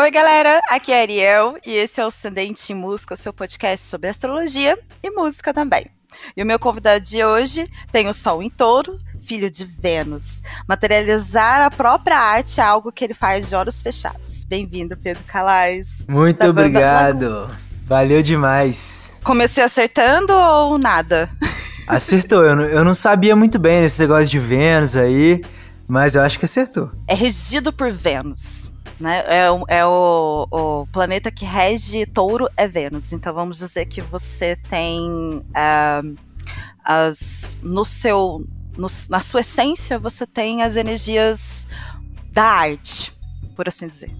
Oi, galera, aqui é Ariel e esse é o Ascendente em Música, o seu podcast sobre astrologia e música também. E o meu convidado de hoje tem o Sol em Touro, filho de Vênus. Materializar a própria arte é algo que ele faz de olhos fechados. Bem-vindo, Pedro Calais. Muito obrigado. Valeu demais. Comecei acertando ou nada? Acertou. Eu não, eu não sabia muito bem esse negócio de Vênus aí, mas eu acho que acertou. É regido por Vênus né? É, o, é o, o, planeta que rege touro é Vênus. Então vamos dizer que você tem uh, as no seu no, na sua essência você tem as energias da arte, por assim dizer.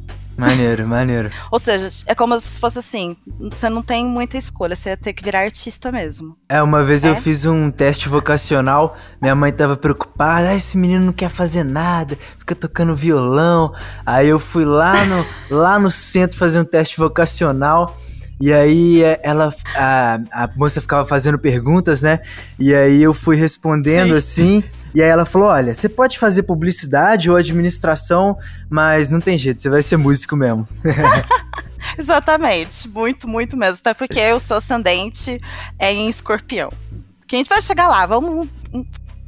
Maneiro, maneiro. Ou seja, é como se fosse assim: você não tem muita escolha, você ia ter que virar artista mesmo. É, uma vez é? eu fiz um teste vocacional, minha mãe tava preocupada, ah, esse menino não quer fazer nada, fica tocando violão. Aí eu fui lá no, lá no centro fazer um teste vocacional. E aí é, ela, a, a moça ficava fazendo perguntas, né? E aí eu fui respondendo Sim. assim. E aí ela falou: olha, você pode fazer publicidade ou administração, mas não tem jeito, você vai ser músico mesmo. Exatamente, muito, muito mesmo. Até porque o seu ascendente é em escorpião. Que a gente vai chegar lá, vamos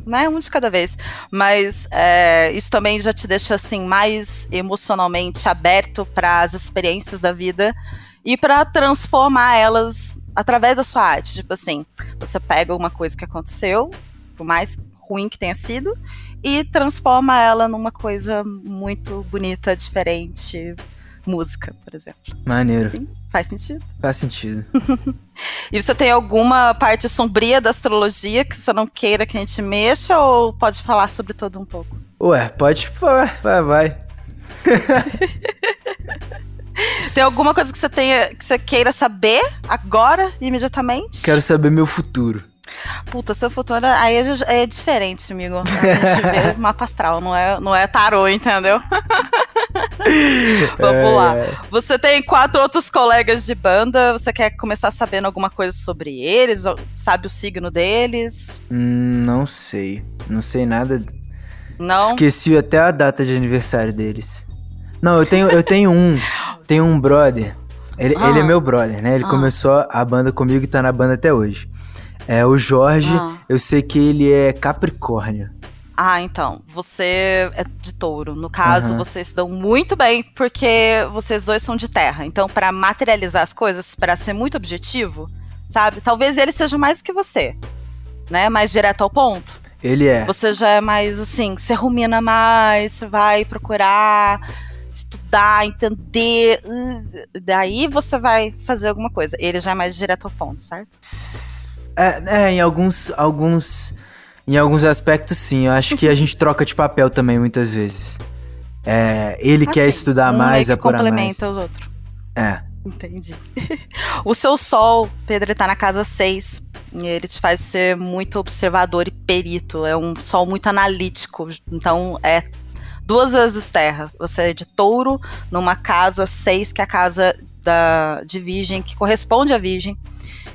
né, um de cada vez. Mas é, isso também já te deixa assim mais emocionalmente aberto para as experiências da vida e para transformar elas através da sua arte. Tipo assim, você pega uma coisa que aconteceu, por mais ruim que tenha sido, e transforma ela numa coisa muito bonita, diferente. Música, por exemplo. Maneiro. Sim, faz sentido? Faz sentido. e você tem alguma parte sombria da astrologia que você não queira que a gente mexa ou pode falar sobre todo um pouco? Ué, pode. Vai, vai. Tem alguma coisa que você tenha que você queira saber agora, imediatamente? Quero saber meu futuro. Puta, seu futuro aí é, é diferente, amigo. A gente vê mapa astral, não é, não é tarô, entendeu? Vamos é... lá. Você tem quatro outros colegas de banda. Você quer começar sabendo alguma coisa sobre eles? Sabe o signo deles? Hum, não sei. Não sei nada. Não? Esqueci até a data de aniversário deles. Não, eu tenho, eu tenho um. tenho um brother. Ele, ah. ele é meu brother, né? Ele ah. começou a banda comigo e tá na banda até hoje. É, o Jorge, ah. eu sei que ele é Capricórnio. Ah, então. Você é de touro. No caso, uhum. vocês se dão muito bem porque vocês dois são de terra. Então, para materializar as coisas, para ser muito objetivo, sabe? Talvez ele seja mais que você, né? Mais direto ao ponto. Ele é. Você já é mais assim, você rumina mais, você vai procurar estudar, entender. Uh, daí você vai fazer alguma coisa. Ele já é mais direto ao ponto, certo? É, é, em alguns, alguns, em alguns aspectos sim. Eu acho que a gente troca de papel também muitas vezes. É, ele ah, quer estudar um mais, é apurar complementa os outros. É. Entendi. o seu sol, Pedro, ele tá na casa 6. E ele te faz ser muito observador e perito. É um sol muito analítico. Então, é duas vezes terra. Você é de touro numa casa 6, que é a casa da, de virgem, que corresponde à virgem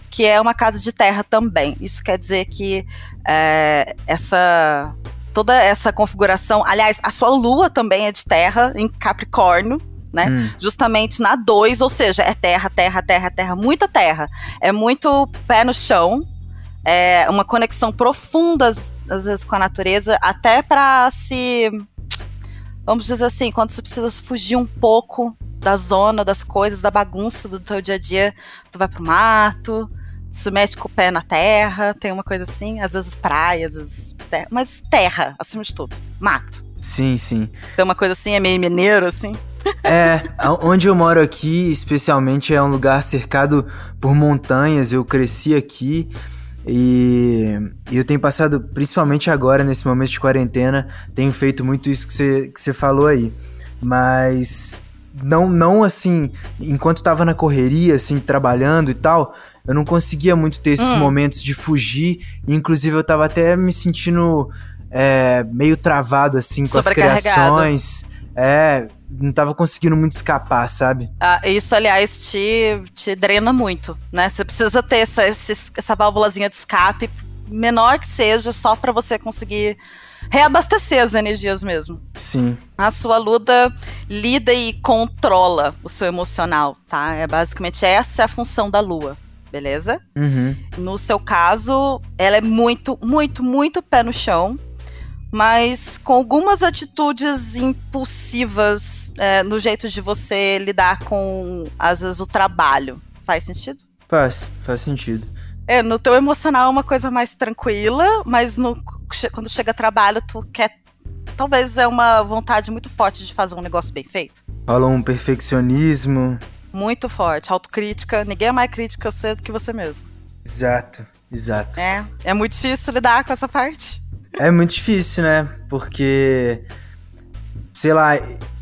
que é uma casa de terra também. Isso quer dizer que é, essa toda essa configuração, aliás, a sua lua também é de terra em Capricórnio, né? Hum. Justamente na 2, ou seja, é terra, terra, terra, terra, muita terra. É muito pé no chão, é uma conexão profunda às, às vezes com a natureza, até para se vamos dizer assim, quando você precisa fugir um pouco da zona, das coisas, da bagunça do teu dia a dia, tu vai pro mato, se mete com o pé na terra, tem uma coisa assim, às vezes praias, às vezes terra, mas terra, acima de tudo, mato. Sim, sim. Tem uma coisa assim, é meio mineiro, assim. É, onde eu moro aqui, especialmente, é um lugar cercado por montanhas. Eu cresci aqui e, eu tenho passado, principalmente agora, nesse momento de quarentena, tenho feito muito isso que você que falou aí. Mas não, não assim, enquanto tava na correria, assim, trabalhando e tal, eu não conseguia muito ter esses hum. momentos de fugir. Inclusive, eu tava até me sentindo é, meio travado, assim, com as criações. É, não tava conseguindo muito escapar, sabe? Ah, isso, aliás, te, te drena muito, né? Você precisa ter essa, essa válvulazinha de escape menor que seja, só para você conseguir reabastecer as energias mesmo. Sim. A sua luda lida e controla o seu emocional, tá? É basicamente essa é a função da lua, beleza? Uhum. No seu caso, ela é muito, muito, muito pé no chão, mas com algumas atitudes impulsivas é, no jeito de você lidar com, às vezes, o trabalho. Faz sentido? Faz, faz sentido. É, no teu emocional é uma coisa mais tranquila, mas no, quando chega trabalho, tu quer. Talvez é uma vontade muito forte de fazer um negócio bem feito. Rola um perfeccionismo. Muito forte, autocrítica. Ninguém é mais crítica do que você mesmo. Exato, exato. É, é muito difícil lidar com essa parte. É muito difícil, né? Porque, sei lá,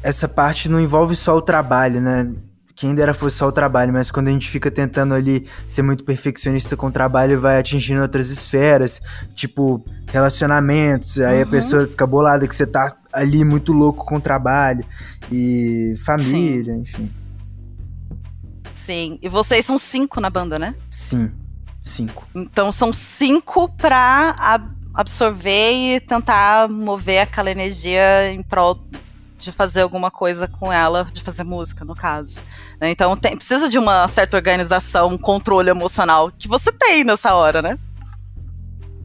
essa parte não envolve só o trabalho, né? Quem dera fosse só o trabalho, mas quando a gente fica tentando ali ser muito perfeccionista com o trabalho, vai atingindo outras esferas, tipo relacionamentos, aí uhum. a pessoa fica bolada que você tá ali muito louco com o trabalho, e família, Sim. enfim. Sim, e vocês são cinco na banda, né? Sim, cinco. Então são cinco pra absorver e tentar mover aquela energia em prol de fazer alguma coisa com ela, de fazer música, no caso. Né? Então tem, precisa de uma certa organização, um controle emocional que você tem nessa hora, né?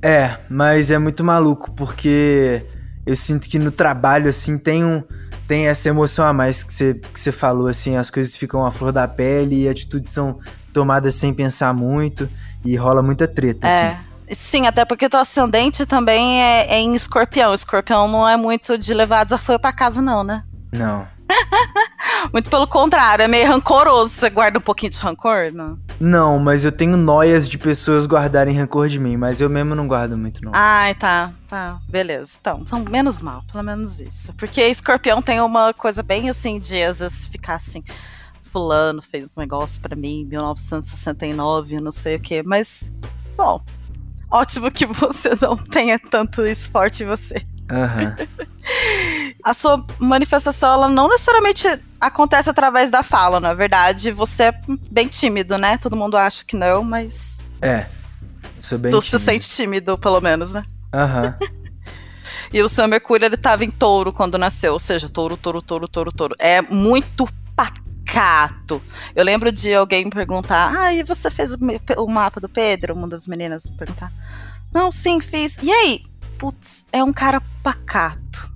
É, mas é muito maluco, porque eu sinto que no trabalho, assim, tem um. Tem essa emoção a mais que você, que você falou, assim, as coisas ficam à flor da pele e atitudes são tomadas sem pensar muito e rola muita treta, é. assim. Sim, até porque teu ascendente também é, é em escorpião. Escorpião não é muito de levar desafio para casa, não, né? Não. Muito pelo contrário, é meio rancoroso. Você guarda um pouquinho de rancor, não? Não, mas eu tenho noias de pessoas guardarem rancor de mim, mas eu mesmo não guardo muito, não. Ai, tá, tá, beleza. Então, então, menos mal, pelo menos isso. Porque escorpião tem uma coisa bem assim de às vezes ficar assim. Fulano fez um negócio para mim em 1969, não sei o quê, mas, bom, ótimo que você não tenha tanto esporte em você. Uhum. a sua manifestação, ela não necessariamente acontece através da fala, na verdade. Você é bem tímido, né? Todo mundo acha que não, mas. É. Sou bem tu tímido. se sente tímido, pelo menos, né? Aham. Uhum. e o seu Mercúrio, ele tava em touro quando nasceu. Ou seja, touro, touro, touro, touro, touro. É muito pacato. Eu lembro de alguém perguntar: Ah, e você fez o, o mapa do Pedro? Uma das meninas me perguntar. Não, sim, fiz. E aí? Putz, é um cara pacato.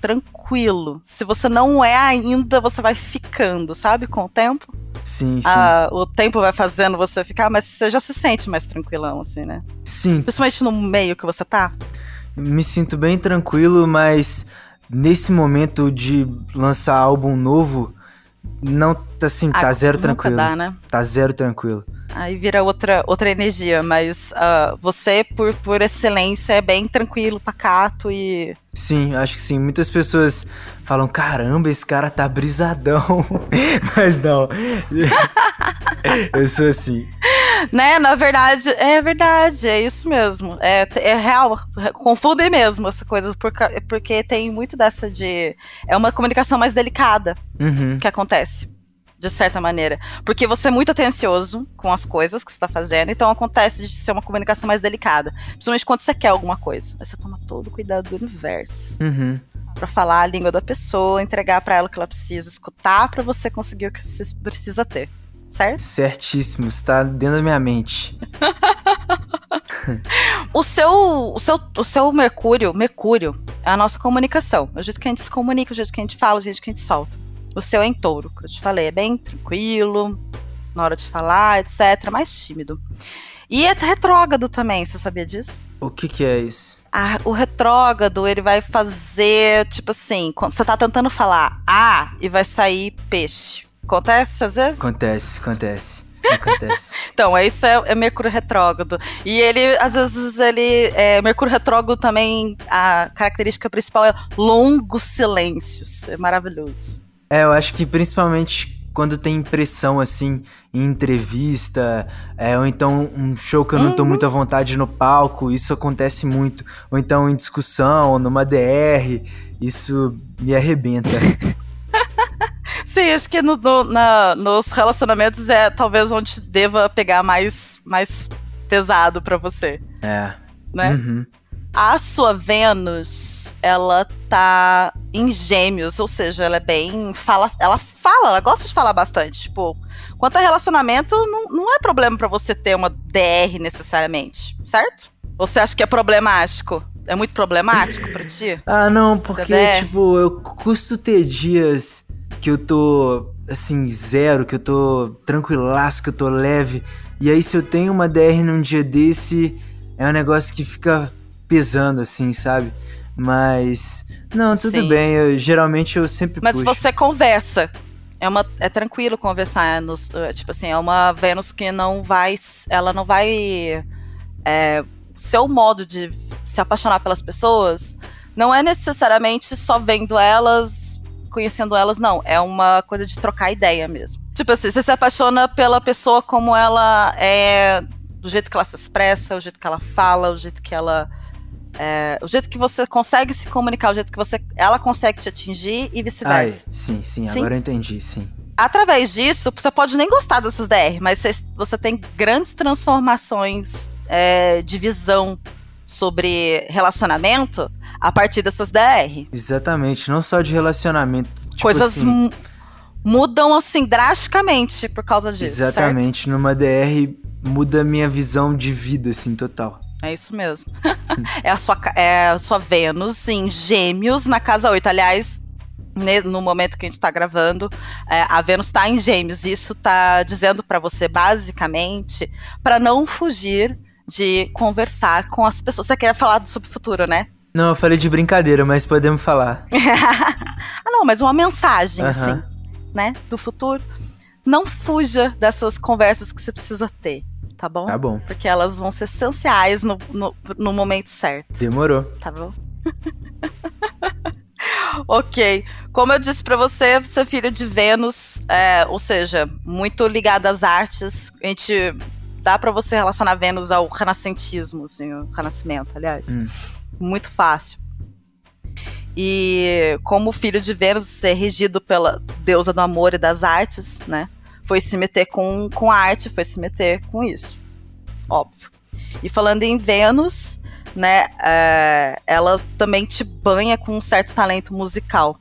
Tranquilo. Se você não é ainda, você vai ficando, sabe? Com o tempo. Sim, sim. Ah, o tempo vai fazendo você ficar, mas você já se sente mais tranquilão, assim, né? Sim. Principalmente no meio que você tá. Me sinto bem tranquilo, mas nesse momento de lançar álbum novo, não, assim, tá ah, zero tranquilo. Dá, né? Tá zero tranquilo. Aí vira outra, outra energia, mas uh, você, por, por excelência, é bem tranquilo, pacato e. Sim, acho que sim. Muitas pessoas falam: caramba, esse cara tá brisadão. mas não. eu sou assim. Né, na verdade, é verdade, é isso mesmo. É, é real. Confundem mesmo essa coisa, porque, porque tem muito dessa de. É uma comunicação mais delicada uhum. que acontece de certa maneira. Porque você é muito atencioso com as coisas que você está fazendo, então acontece de ser uma comunicação mais delicada. Principalmente quando você quer alguma coisa. Aí você toma todo o cuidado do universo. Uhum. Pra falar a língua da pessoa, entregar para ela o que ela precisa, escutar para você conseguir o que você precisa ter. Certo? Certíssimo, está dentro da minha mente. o seu, o seu, o seu Mercúrio, Mercúrio é a nossa comunicação, é o jeito que a gente se comunica, o jeito que a gente fala, o jeito que a gente solta. O seu é em touro, que eu te falei, é bem tranquilo, na hora de falar, etc. Mais tímido. E é retrógrado também, você sabia disso? O que que é isso? Ah, o retrógrado, ele vai fazer, tipo assim, quando você tá tentando falar A e vai sair peixe. Acontece às vezes? Acontece, acontece. Acontece. então, isso é, é, Mercúrio retrógrado. E ele, às vezes, ele. É, Mercúrio retrógrado também, a característica principal é longos silêncios. É maravilhoso. É, eu acho que principalmente quando tem impressão, assim, em entrevista, é, ou então um show que eu não tô uhum. muito à vontade no palco, isso acontece muito. Ou então em discussão, numa DR, isso me arrebenta. Sim, acho que no, no, na, nos relacionamentos é talvez onde deva pegar mais, mais pesado para você. É. né? Uhum. A sua Vênus, ela tá em gêmeos, ou seja, ela é bem. Fala, ela fala, ela gosta de falar bastante. Tipo, quanto a relacionamento, não, não é problema para você ter uma DR necessariamente, certo? Você acha que é problemático? É muito problemático pra ti? Ah, não, porque, tipo, eu custo ter dias que eu tô, assim, zero, que eu tô tranquilaço, que eu tô leve. E aí, se eu tenho uma DR num dia desse, é um negócio que fica pesando, assim, sabe? Mas. Não, tudo Sim. bem. Eu, geralmente eu sempre Mas puxo. você conversa. É, uma, é tranquilo conversar. Nos, eh, tipo assim, é uma Vênus que não vai. Ela não vai. É, seu modo de se apaixonar pelas pessoas não é necessariamente só vendo elas, conhecendo elas, não. É uma coisa de trocar ideia mesmo. Tipo assim, você se apaixona pela pessoa como ela é. Do jeito que ela se expressa, o jeito que ela fala, o jeito que ela. É, o jeito que você consegue se comunicar, o jeito que você, ela consegue te atingir e vice-versa. sim, sim, Sim? agora eu entendi, sim. Através disso, você pode nem gostar dessas DR, mas você, você tem grandes transformações é, de visão sobre relacionamento a partir dessas DR. Exatamente, não só de relacionamento. Tipo Coisas assim, mu- mudam assim drasticamente por causa disso. certo? Exatamente, numa DR muda a minha visão de vida, assim, total. É isso mesmo. é, a sua, é a sua Vênus em Gêmeos na casa 8. Aliás, no momento que a gente tá gravando, é, a Vênus tá em Gêmeos. Isso tá dizendo pra você, basicamente, pra não fugir de conversar com as pessoas. Você quer falar sobre o futuro, né? Não, eu falei de brincadeira, mas podemos falar. ah, não, mas uma mensagem, Aham. assim, né? Do futuro. Não fuja dessas conversas que você precisa ter, tá bom? Tá bom, Porque elas vão ser essenciais no, no, no momento certo. demorou. tá bom? ok. Como eu disse pra você, você é filho de Vênus, é, ou seja, muito ligado às artes. A gente dá pra você relacionar Vênus ao renascentismo, assim, o renascimento, aliás. Hum. Muito fácil. E como filho de Vênus, você é regido pela deusa do amor e das artes, né? Foi se meter com, com arte, foi se meter com isso. Óbvio. E falando em Vênus, né? é, ela também te banha com um certo talento musical,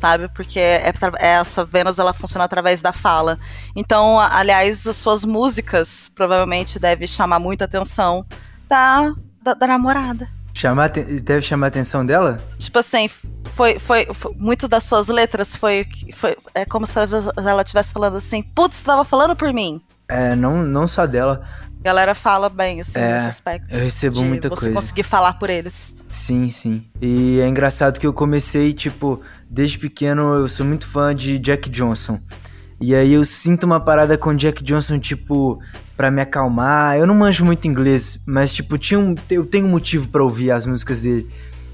sabe? Porque é, tra- essa Vênus ela funciona através da fala. Então, aliás, as suas músicas provavelmente devem chamar muita atenção da, da, da namorada. Chamar, deve chamar a atenção dela? Tipo assim, foi, foi, foi muito das suas letras foi, foi é como se ela estivesse falando assim, putz, você tava falando por mim. É, não, não só dela. A galera fala bem, assim, É, nesse aspecto. Eu recebo muita você coisa. conseguir falar por eles. Sim, sim. E é engraçado que eu comecei, tipo, desde pequeno eu sou muito fã de Jack Johnson. E aí eu sinto uma parada com Jack Johnson, tipo, pra me acalmar. Eu não manjo muito inglês, mas, tipo, tinha um, eu tenho um motivo pra ouvir as músicas dele.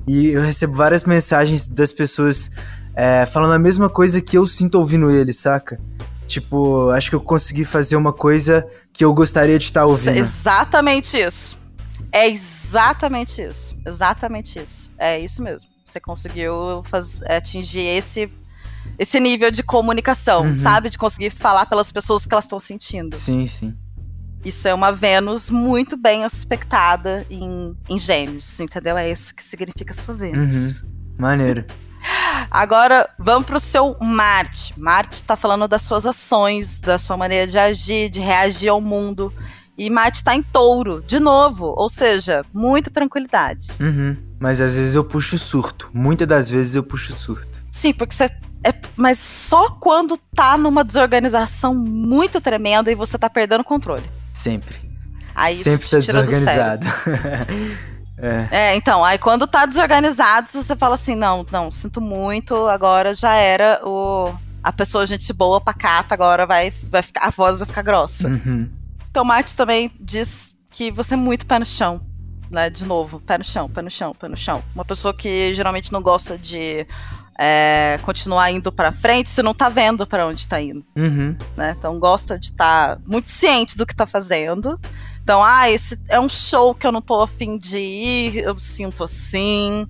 E eu recebo várias mensagens das pessoas é, falando a mesma coisa que eu sinto ouvindo ele, saca? Tipo, acho que eu consegui fazer uma coisa que eu gostaria de estar ouvindo. Exatamente isso. É exatamente isso. Exatamente isso. É isso mesmo. Você conseguiu faz- atingir esse, esse nível de comunicação, Uhum. sabe? De conseguir falar pelas pessoas que elas estão sentindo. Sim, sim. Isso é uma Vênus muito bem aspectada em, em gêmeos, entendeu? É isso que significa sua Vênus. Uhum. Maneiro. Agora, vamos pro seu Marte. Marte tá falando das suas ações, da sua maneira de agir, de reagir ao mundo. E Marte tá em touro, de novo. Ou seja, muita tranquilidade. Uhum. Mas às vezes eu puxo surto. Muitas das vezes eu puxo surto. Sim, porque você. É, mas só quando tá numa desorganização muito tremenda e você tá perdendo o controle. Sempre. Aí Sempre tá desorganizado. é. É, então, aí quando tá desorganizado, você fala assim, não, não, sinto muito, agora já era o a pessoa gente boa, pacata, agora vai, vai ficar, a voz vai ficar grossa. Uhum. Então, Marte também diz que você é muito pé no chão, né? De novo, pé no chão, pé no chão, pé no chão. Uma pessoa que geralmente não gosta de é, continuar indo pra frente, você não tá vendo pra onde tá indo Uhum. né? Então gosta de estar muito ciente do que tá fazendo. Então, ah, esse é um show que eu não tô afim de ir, eu me sinto assim.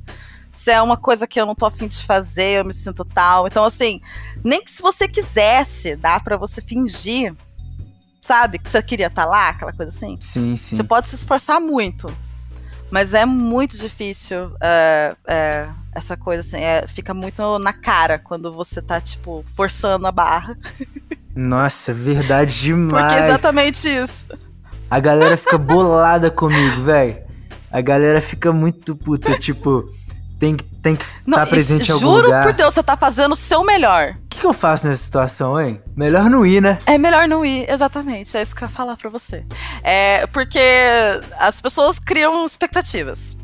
Se é uma coisa que eu não tô afim de fazer, eu me sinto tal. Então, assim, nem que se você quisesse, dá pra você fingir, sabe, que você queria estar lá, aquela coisa assim. Sim, sim. Você pode se esforçar muito. Mas é muito difícil é, é, essa coisa, assim, é, fica muito na cara quando você tá, tipo, forçando a barra. Nossa, verdade demais. Porque é exatamente isso. A galera fica bolada comigo, velho. A galera fica muito puta, tipo, tem que tem que estar tá presente em algum juro lugar. Juro por Deus, você tá fazendo o seu melhor. O que, que, eu faço nessa situação, hein? Melhor não ir, né? É melhor não ir, exatamente. É isso que eu ia falar pra você. É porque as pessoas criam expectativas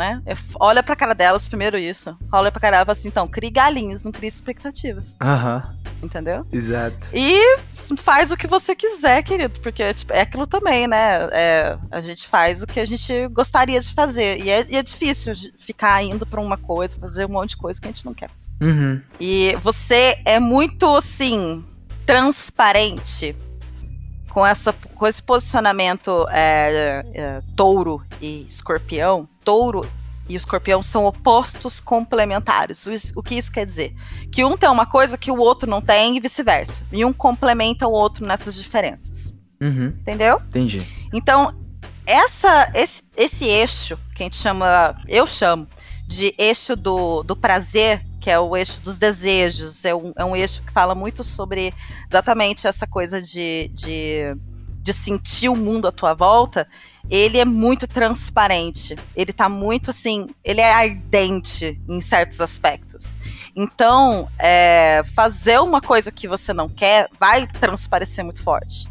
né? Olha pra cara delas, primeiro isso. Olha pra cara delas assim, então, crie galinhas, não crie expectativas. Aham. Entendeu? Exato. E faz o que você quiser, querido, porque tipo, é aquilo também, né? É, a gente faz o que a gente gostaria de fazer. E é, e é difícil ficar indo pra uma coisa, fazer um monte de coisa que a gente não quer fazer. Uhum. E você é muito, assim, transparente com, essa, com esse posicionamento é, é, touro e escorpião, touro e escorpião são opostos complementares. O que isso quer dizer? Que um tem uma coisa que o outro não tem e vice-versa. E um complementa o outro nessas diferenças. Uhum. Entendeu? Entendi. Então, essa, esse, esse eixo, que a gente chama, eu chamo, de eixo do, do prazer, que é o eixo dos desejos, é um, é um eixo que fala muito sobre exatamente essa coisa de, de, de sentir o mundo à tua volta, ele é muito transparente. Ele tá muito assim, ele é ardente em certos aspectos. Então, é, fazer uma coisa que você não quer vai transparecer muito forte.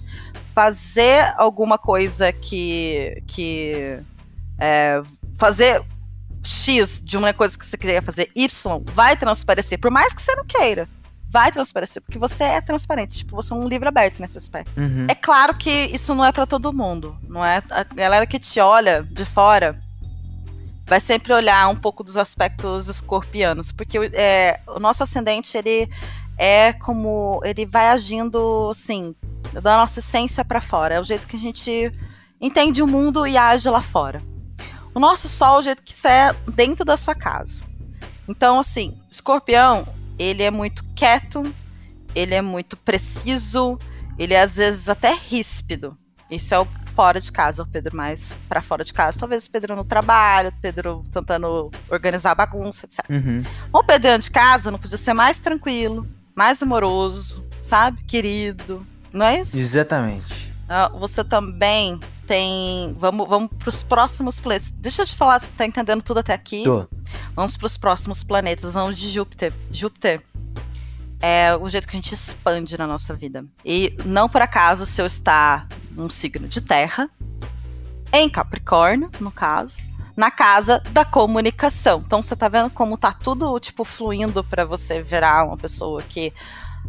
Fazer alguma coisa que. que é, fazer X de uma coisa que você queria fazer Y vai transparecer, por mais que você não queira. Vai transparecer, porque você é transparente, tipo, você é um livro aberto nesse aspecto. Uhum. É claro que isso não é para todo mundo, não é? A galera que te olha de fora vai sempre olhar um pouco dos aspectos escorpianos, porque é, o nosso ascendente, ele é como, ele vai agindo, assim, da nossa essência para fora, é o jeito que a gente entende o mundo e age lá fora. O nosso sol é o jeito que isso é dentro da sua casa. Então, assim, escorpião, ele é muito quieto, ele é muito preciso, ele é às vezes até ríspido. Isso é o fora de casa, o Pedro mais para fora de casa. Talvez o Pedro no trabalho, o Pedro tentando organizar a bagunça, etc. Uhum. O Pedro de casa não podia ser mais tranquilo, mais amoroso, sabe? Querido. Não é isso? Exatamente. Uh, você também tem. Vamos, vamos para os próximos planetas. Deixa eu te falar se você tá entendendo tudo até aqui. Tô. Vamos para os próximos planetas. Vamos de Júpiter. Júpiter é o jeito que a gente expande na nossa vida. E não por acaso se eu está num signo de terra, em Capricórnio, no caso, na casa da comunicação. Então você tá vendo como tá tudo tipo fluindo para você virar uma pessoa que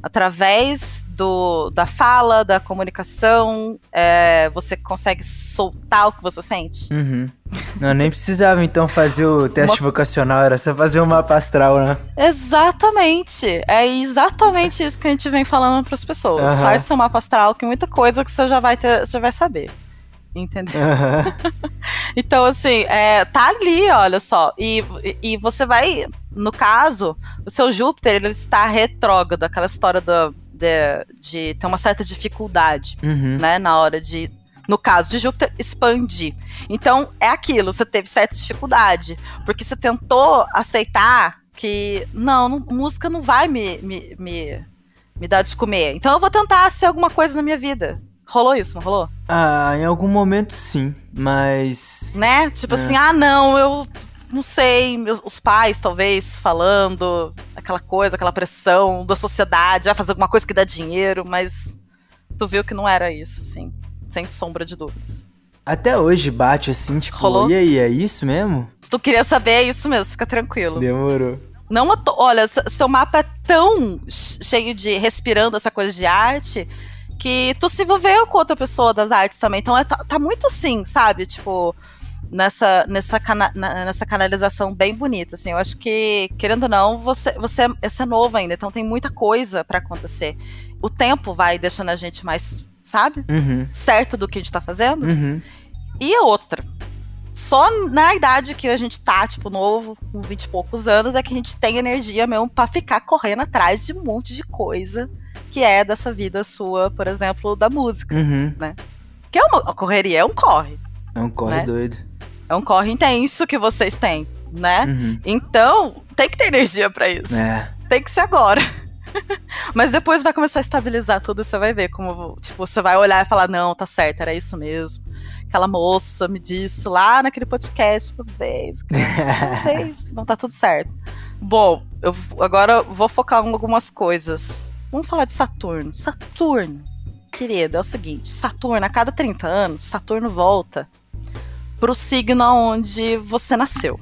através do, da fala, da comunicação, é, você consegue soltar o que você sente. Uhum. Não, nem precisava então fazer o teste uma... vocacional, era só fazer o mapa astral, né? Exatamente. É exatamente isso que a gente vem falando para as pessoas. Uhum. Faz seu mapa astral, que muita coisa que você já vai ter, você já vai saber. Entendeu? Uhum. então, assim, é, tá ali, olha só. E, e você vai, no caso, o seu Júpiter, ele está retrógrado, aquela história do, de, de ter uma certa dificuldade, uhum. né, na hora de, no caso de Júpiter, expandir. Então, é aquilo, você teve certa dificuldade, porque você tentou aceitar que, não, não música não vai me, me, me, me dar de comer, então eu vou tentar ser alguma coisa na minha vida. Rolou isso, não rolou? Ah, em algum momento sim, mas. Né? Tipo é. assim, ah, não, eu não sei, meus, os pais talvez falando, aquela coisa, aquela pressão da sociedade, a fazer alguma coisa que dá dinheiro, mas tu viu que não era isso, assim, sem sombra de dúvidas. Até hoje bate assim, tipo, Rolou? e aí, é isso mesmo? Se tu queria saber, é isso mesmo, fica tranquilo. Demorou. Não, olha, seu mapa é tão cheio de respirando essa coisa de arte que tu se envolveu com outra pessoa das artes também. Então é, tá, tá muito sim, sabe? Tipo, nessa, nessa, cana nessa canalização bem bonita, assim. Eu acho que, querendo ou não, você, você, você é novo ainda, então tem muita coisa para acontecer. O tempo vai deixando a gente mais, sabe? Uhum. Certo do que a gente tá fazendo. Uhum. E outra. Só na idade que a gente tá, tipo, novo, com 20 e poucos anos, é que a gente tem energia mesmo para ficar correndo atrás de um monte de coisa que é dessa vida sua, por exemplo, da música, uhum. né? Que é uma correria, é um corre. É um corre né? doido. É um corre intenso que vocês têm, né? Uhum. Então, tem que ter energia para isso. É. Tem que ser agora. Mas depois vai começar a estabilizar tudo você vai ver como, tipo, você vai olhar e falar, não, tá certo, era isso mesmo. Aquela moça me disse lá naquele podcast uma vez, uma vez. Não tá tudo certo. Bom, eu agora vou focar em algumas coisas. Vamos falar de Saturno. Saturno, querido, é o seguinte: Saturno, a cada 30 anos, Saturno volta pro signo onde você nasceu.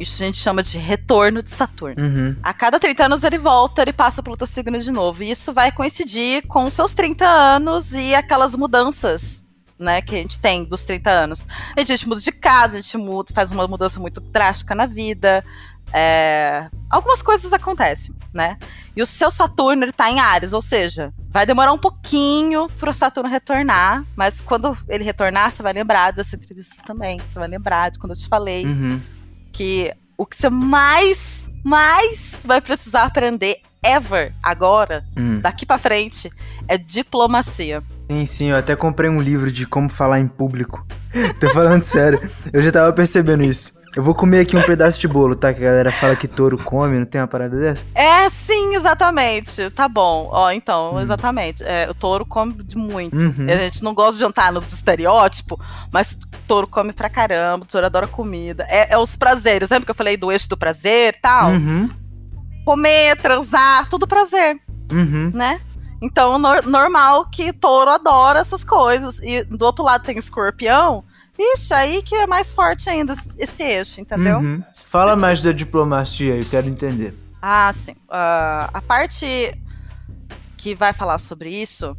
Isso a gente chama de retorno de Saturno. Uhum. A cada 30 anos ele volta, ele passa pelo teu signo de novo. E isso vai coincidir com seus 30 anos e aquelas mudanças, né, que a gente tem dos 30 anos. A gente muda de casa, a gente muda, faz uma mudança muito drástica na vida. É... Algumas coisas acontecem, né? E o seu Saturno, ele tá em Ares, ou seja, vai demorar um pouquinho pro Saturno retornar, mas quando ele retornar, você vai lembrar dessa entrevista também. Você vai lembrar de quando eu te falei uhum que o que você mais, mais vai precisar aprender ever agora, hum. daqui para frente, é diplomacia. Sim, sim, eu até comprei um livro de como falar em público. Tô falando sério. Eu já tava percebendo isso. Eu vou comer aqui um pedaço de bolo, tá? Que a galera fala que touro come, não tem uma parada dessa? É, sim, exatamente. Tá bom. Ó, então, hum. exatamente. É, o touro come muito. Uhum. A gente não gosta de jantar nos estereótipos, mas touro come pra caramba, touro adora comida. É, é os prazeres. Lembra que eu falei do eixo do prazer e tal? Uhum. Comer, transar, tudo prazer. Uhum. Né? Então, no normal que touro adora essas coisas. E do outro lado tem escorpião Ixi, aí que é mais forte ainda esse eixo, entendeu? Uhum. Fala mais da diplomacia, eu quero entender. Ah, sim. Uh, a parte que vai falar sobre isso.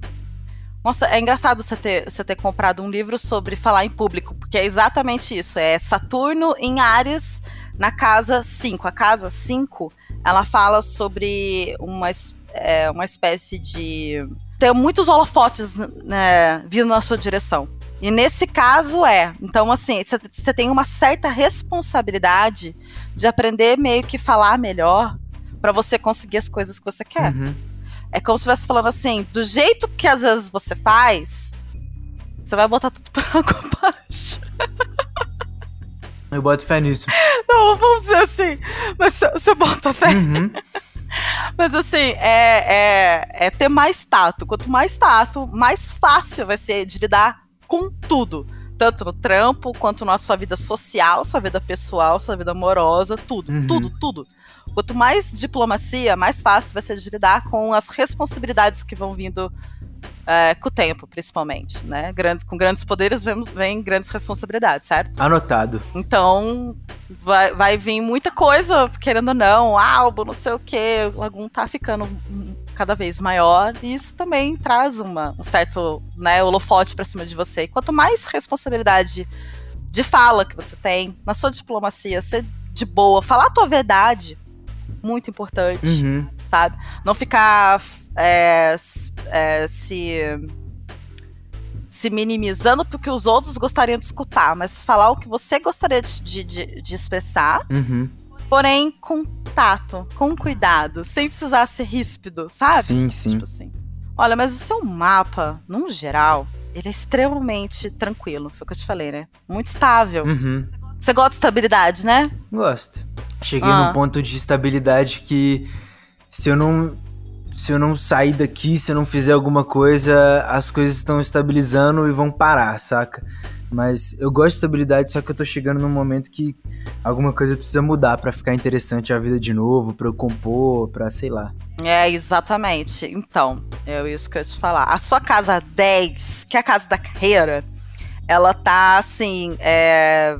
Nossa, é engraçado você ter, você ter comprado um livro sobre falar em público, porque é exatamente isso. É Saturno em Ares na casa 5. A casa 5, ela fala sobre uma, é, uma espécie de. Tem muitos holofotes né, vindo na sua direção. E nesse caso é. Então, assim, você tem uma certa responsabilidade de aprender meio que falar melhor para você conseguir as coisas que você quer. Uhum. É como se estivesse falando assim, do jeito que às vezes você faz, você vai botar tudo pra água abaixo. Eu boto fé nisso. Não, vamos dizer assim. Mas você bota fé. Uhum. Mas assim, é, é, é ter mais tato. Quanto mais tato, mais fácil vai ser de lidar com tudo. Tanto no trampo, quanto na sua vida social, sua vida pessoal, sua vida amorosa, tudo, uhum. tudo, tudo. Quanto mais diplomacia, mais fácil vai ser de lidar com as responsabilidades que vão vindo é, com o tempo, principalmente, né? Grande, com grandes poderes vem, vem, grandes responsabilidades, certo? Anotado. Então, vai, vai vir muita coisa, querendo ou não, álbum, não sei o quê, o Lagoon tá ficando cada vez maior, e isso também traz uma, um certo né, holofote para cima de você. E quanto mais responsabilidade de fala que você tem, na sua diplomacia, ser de boa, falar a tua verdade, muito importante, uhum. sabe? Não ficar é, é, se se minimizando porque os outros gostariam de escutar, mas falar o que você gostaria de, de, de expressar. Uhum porém com tato, com cuidado, sem precisar ser ríspido, sabe? Sim, sim. Tipo assim. Olha, mas o seu mapa, num geral, ele é extremamente tranquilo, foi o que eu te falei, né? Muito estável. Uhum. Você gosta de estabilidade, né? Gosto. Cheguei ah. num ponto de estabilidade que se eu não se eu não sair daqui, se eu não fizer alguma coisa, as coisas estão estabilizando e vão parar, saca? Mas eu gosto de estabilidade, só que eu tô chegando num momento que alguma coisa precisa mudar para ficar interessante a vida de novo, pra eu compor, pra sei lá. É, exatamente. Então, é isso que eu ia te falar. A sua casa 10, que é a casa da carreira, ela tá assim, é,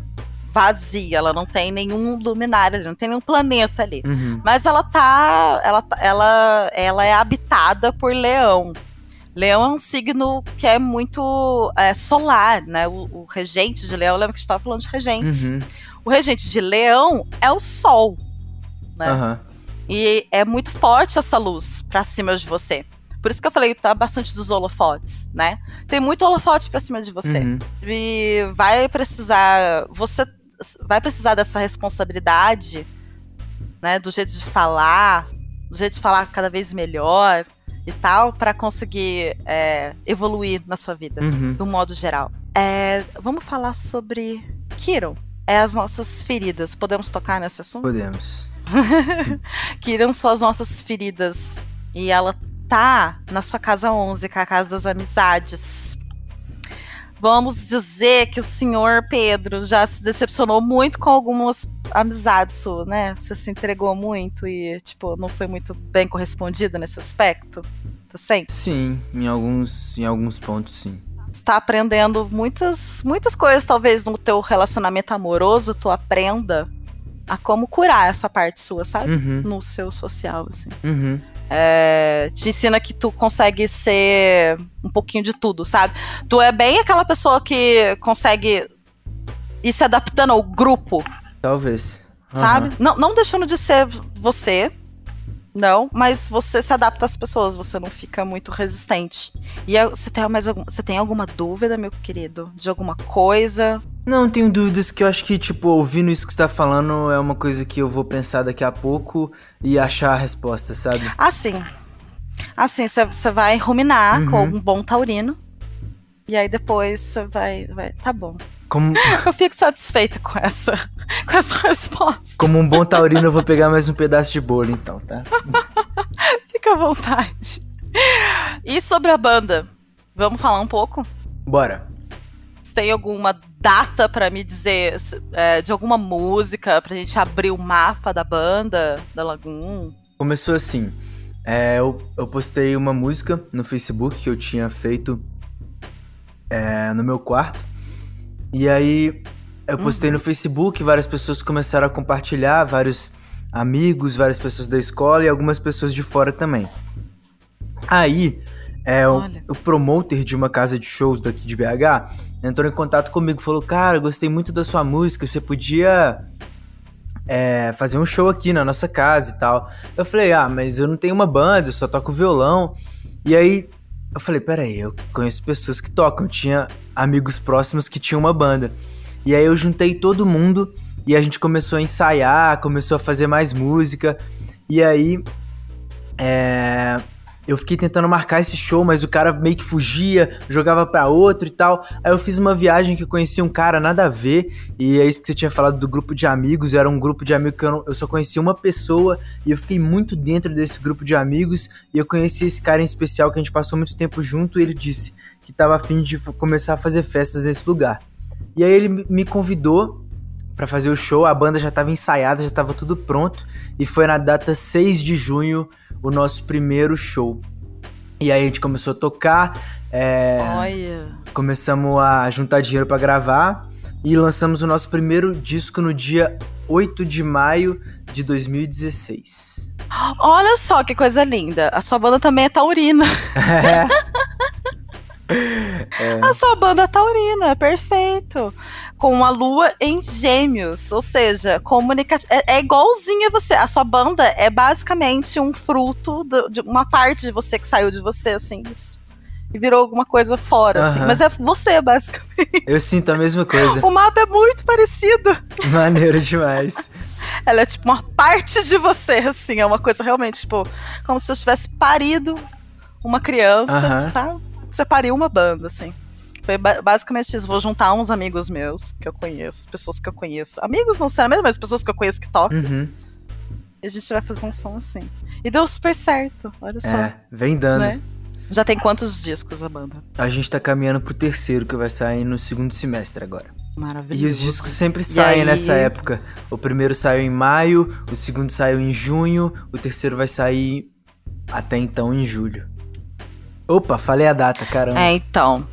vazia, ela não tem nenhum luminário, não tem nenhum planeta ali. Uhum. Mas ela tá, ela, tá, ela, ela é habitada por leão. Leão é um signo que é muito é, solar, né? O, o, regente de Leão, lembra que a gente estava falando de regentes. Uhum. O regente de Leão é o Sol, né? Uhum. E é muito forte essa luz para cima de você. Por isso que eu falei tá bastante dos holofotes, né? Tem muito holofote para cima de você. Uhum. E vai precisar, você vai precisar dessa responsabilidade, né? Do jeito de falar, do jeito de falar cada vez melhor e tal, para conseguir é, evoluir na sua vida, uhum. do modo geral. É, vamos falar sobre Kiron é as nossas feridas. Podemos tocar nesse assunto? Podemos. Kiron são as nossas feridas. E ela tá na sua casa 11, que é a casa das amizades. Vamos dizer que o senhor Pedro já se decepcionou muito com algumas amizades suas, né? Você se entregou muito e, tipo, não foi muito bem correspondido nesse aspecto? Tá sempre? Sim, em alguns, em alguns pontos, sim está aprendendo muitas, muitas coisas, talvez no teu relacionamento amoroso, tu aprenda a como curar essa parte sua, sabe? Uhum. No seu social, assim. Uhum. É, te ensina que tu consegue ser um pouquinho de tudo, sabe? Tu é bem aquela pessoa que consegue ir se adaptando ao grupo. Talvez. Uhum. Sabe? Não, não deixando de ser você, não, mas você se adapta às pessoas, você não fica muito resistente. E você tem mais algum, você tem alguma dúvida, meu querido, de alguma coisa? Não, tenho dúvidas que eu acho que, tipo, ouvindo isso que você tá falando é uma coisa que eu vou pensar daqui a pouco e achar a resposta, sabe? Assim. Assim, você vai ruminar uhum. com um bom taurino. E aí depois você vai, vai. Tá bom. Como... Eu fico satisfeita com essa, com essa resposta. Como um bom taurino, eu vou pegar mais um pedaço de bolo, então, tá? Fica à vontade. E sobre a banda? Vamos falar um pouco? Bora. Você tem alguma data para me dizer é, de alguma música pra gente abrir o mapa da banda, da Lagoon? Começou assim. É, eu, eu postei uma música no Facebook que eu tinha feito é, no meu quarto. E aí eu postei uhum. no Facebook, várias pessoas começaram a compartilhar, vários amigos, várias pessoas da escola e algumas pessoas de fora também. Aí, é, o, o, promoter de uma casa de shows daqui de BH entrou em contato comigo, falou: Cara, gostei muito da sua música, você podia é, fazer um show aqui na nossa casa e tal. Eu falei: Ah, mas eu não tenho uma banda, eu só toco violão. E aí eu falei, peraí, eu conheço pessoas que tocam. Eu tinha amigos próximos que tinham uma banda. E aí eu juntei todo mundo e a gente começou a ensaiar, começou a fazer mais música. E aí é, eu fiquei tentando marcar esse show, mas o cara meio que fugia, jogava para outro e tal. Aí eu fiz uma viagem que eu conheci um cara nada a ver, e é isso que você tinha falado do grupo de amigos. Era um grupo de amigos que eu, não, eu só conhecia uma pessoa, e eu fiquei muito dentro desse grupo de amigos. E eu conheci esse cara em especial que a gente passou muito tempo junto, e ele disse que estava afim de começar a fazer festas nesse lugar. E aí ele me convidou para fazer o show, a banda já estava ensaiada, já estava tudo pronto, e foi na data 6 de junho o nosso primeiro show. E aí a gente começou a tocar, é, começamos a juntar dinheiro para gravar e lançamos o nosso primeiro disco no dia 8 de maio de 2016. Olha só que coisa linda. A sua banda também é taurina. É. É. A sua banda taurina, é perfeito. Com a lua em gêmeos. Ou seja, comunicativo. É, é igualzinha você. A sua banda é basicamente um fruto do, de uma parte de você que saiu de você, assim. E virou alguma coisa fora, uhum. assim. Mas é você, basicamente. Eu sinto a mesma coisa. O mapa é muito parecido. Maneiro demais. Ela é tipo uma parte de você, assim. É uma coisa realmente, tipo, como se eu tivesse parido uma criança, uhum. sabe? Separei uma banda, assim. Foi basicamente isso. Vou juntar uns amigos meus que eu conheço, pessoas que eu conheço. Amigos não sei, mas pessoas que eu conheço que tocam. Uhum. E a gente vai fazer um som assim. E deu super certo, olha só. É, vem dando. Né? Já tem quantos discos a banda? A gente tá caminhando pro terceiro, que vai sair no segundo semestre agora. Maravilhoso. E os discos sempre saem nessa época. O primeiro saiu em maio, o segundo saiu em junho, o terceiro vai sair até então em julho. Opa, falei a data, caramba. É, então.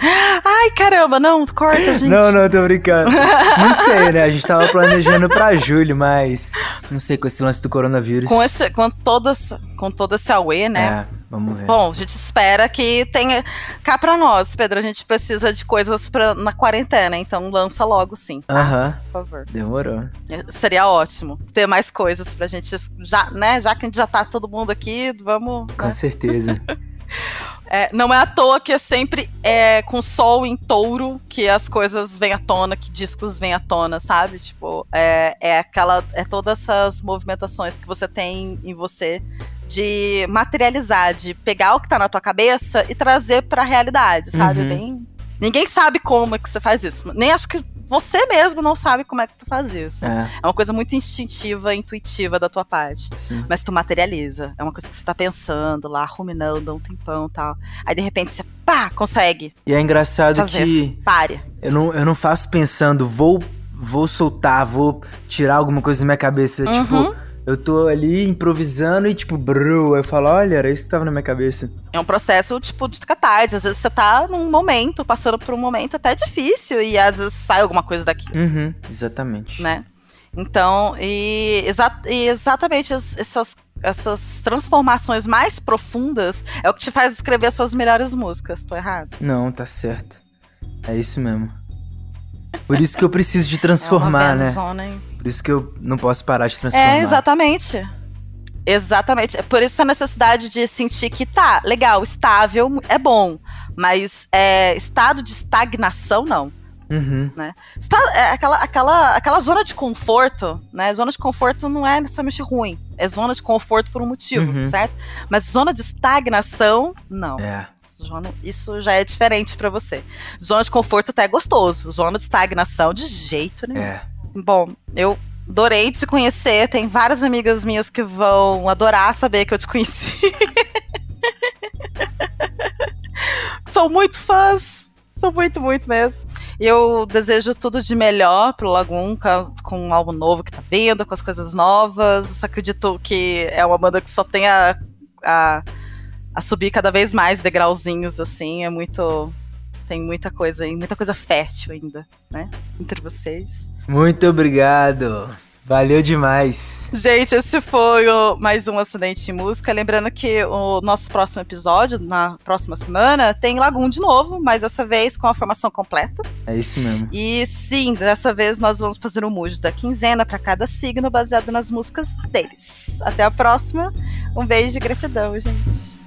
Ai, caramba, não, corta, gente. Não, não, tô brincando. não sei, né? A gente tava planejando pra julho, mas não sei com esse lance do coronavírus. Com, esse, com, todas, com todo esse away, né? É, vamos ver. Bom, a gente espera que tenha. Cá pra nós, Pedro, a gente precisa de coisas pra, na quarentena, então lança logo sim. Tá? Aham. Por favor. Demorou. É, seria ótimo ter mais coisas pra gente. Já, né? Já que a gente já tá todo mundo aqui, vamos. Com né? certeza. É, não é à toa que é sempre é, com sol em touro que as coisas vêm à tona, que discos vêm à tona, sabe? Tipo, é, é aquela. É todas essas movimentações que você tem em você de materializar, de pegar o que tá na tua cabeça e trazer pra realidade, sabe? Uhum. Bem. Ninguém sabe como é que você faz isso. Nem acho que você mesmo não sabe como é que tu faz isso. É, é uma coisa muito instintiva, intuitiva da tua parte. Sim. Mas tu materializa. É uma coisa que você tá pensando lá, ruminando um tempão e tal. Aí de repente você, pá, consegue. E é engraçado que. Pare. Eu não, eu não faço pensando, vou, vou soltar, vou tirar alguma coisa da minha cabeça. Uhum. Tipo eu tô ali improvisando e, tipo, bru, eu falo, olha, era isso que tava na minha cabeça. É um processo, tipo, de catarse. Às vezes você tá num momento, passando por um momento até difícil, e às vezes sai alguma coisa daqui. Uhum, exatamente. Né? Então, e, exa e exatamente essas, essas transformações mais profundas é o que te faz escrever as suas melhores músicas. Tô errado? Não, tá certo. É isso mesmo. Por isso que eu preciso de transformar, é né? Zona, hein? Por isso que eu não posso parar de transformar. É, exatamente. Exatamente. É por isso a necessidade de sentir que tá, legal, estável é bom, mas é, estado de estagnação não. Uhum. Né? Está, é aquela, aquela, aquela zona de conforto, né? Zona de conforto não é necessariamente ruim. É zona de conforto por um motivo, uhum. certo? Mas zona de estagnação, não. É. Isso já é diferente para você. Zona de conforto até é gostoso. Zona de estagnação, de jeito nenhum. É. Bom, eu adorei te conhecer. Tem várias amigas minhas que vão adorar saber que eu te conheci. Sou muito fãs. Sou muito, muito mesmo. E eu desejo tudo de melhor pro Lagoon, com um álbum novo que tá vindo, com as coisas novas. Acredito que é uma banda que só tem a, a, a subir cada vez mais degrauzinhos, assim. É muito. Tem muita coisa aí, muita coisa fértil ainda, né? Entre vocês. Muito obrigado. Valeu demais. Gente, esse foi o, mais um Acidente de Música. Lembrando que o nosso próximo episódio, na próxima semana, tem Lagoon de novo, mas dessa vez com a formação completa. É isso mesmo. E sim, dessa vez nós vamos fazer um mood da quinzena para cada signo, baseado nas músicas deles. Até a próxima. Um beijo e gratidão, gente.